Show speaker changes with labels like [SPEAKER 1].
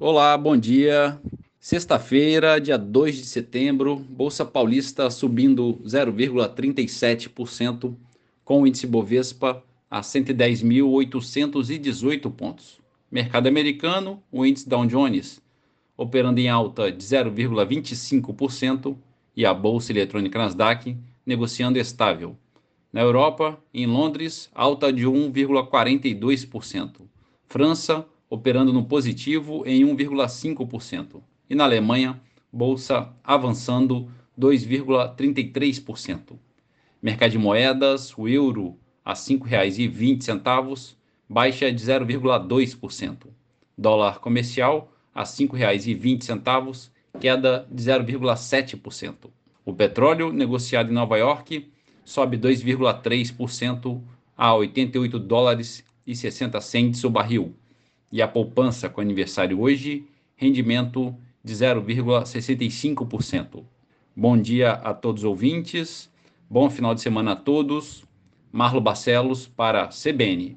[SPEAKER 1] Olá, bom dia. Sexta-feira, dia 2 de setembro, Bolsa Paulista subindo 0,37%, com o índice Bovespa a 110.818 pontos. Mercado americano, o índice Dow Jones operando em alta de 0,25% e a bolsa eletrônica Nasdaq negociando estável. Na Europa, em Londres, alta de 1,42%. França operando no positivo em 1,5%. E na Alemanha, bolsa avançando 2,33%. Mercado de moedas, o euro a R$ 5,20, baixa de 0,2%. Dólar comercial a R$ 5,20, queda de 0,7%. O petróleo negociado em Nova York sobe 2,3% a 88 dólares e 60 centes o barril. E a poupança com aniversário hoje, rendimento de 0,65%. Bom dia a todos os ouvintes, bom final de semana a todos. Marlo Barcelos para CBN.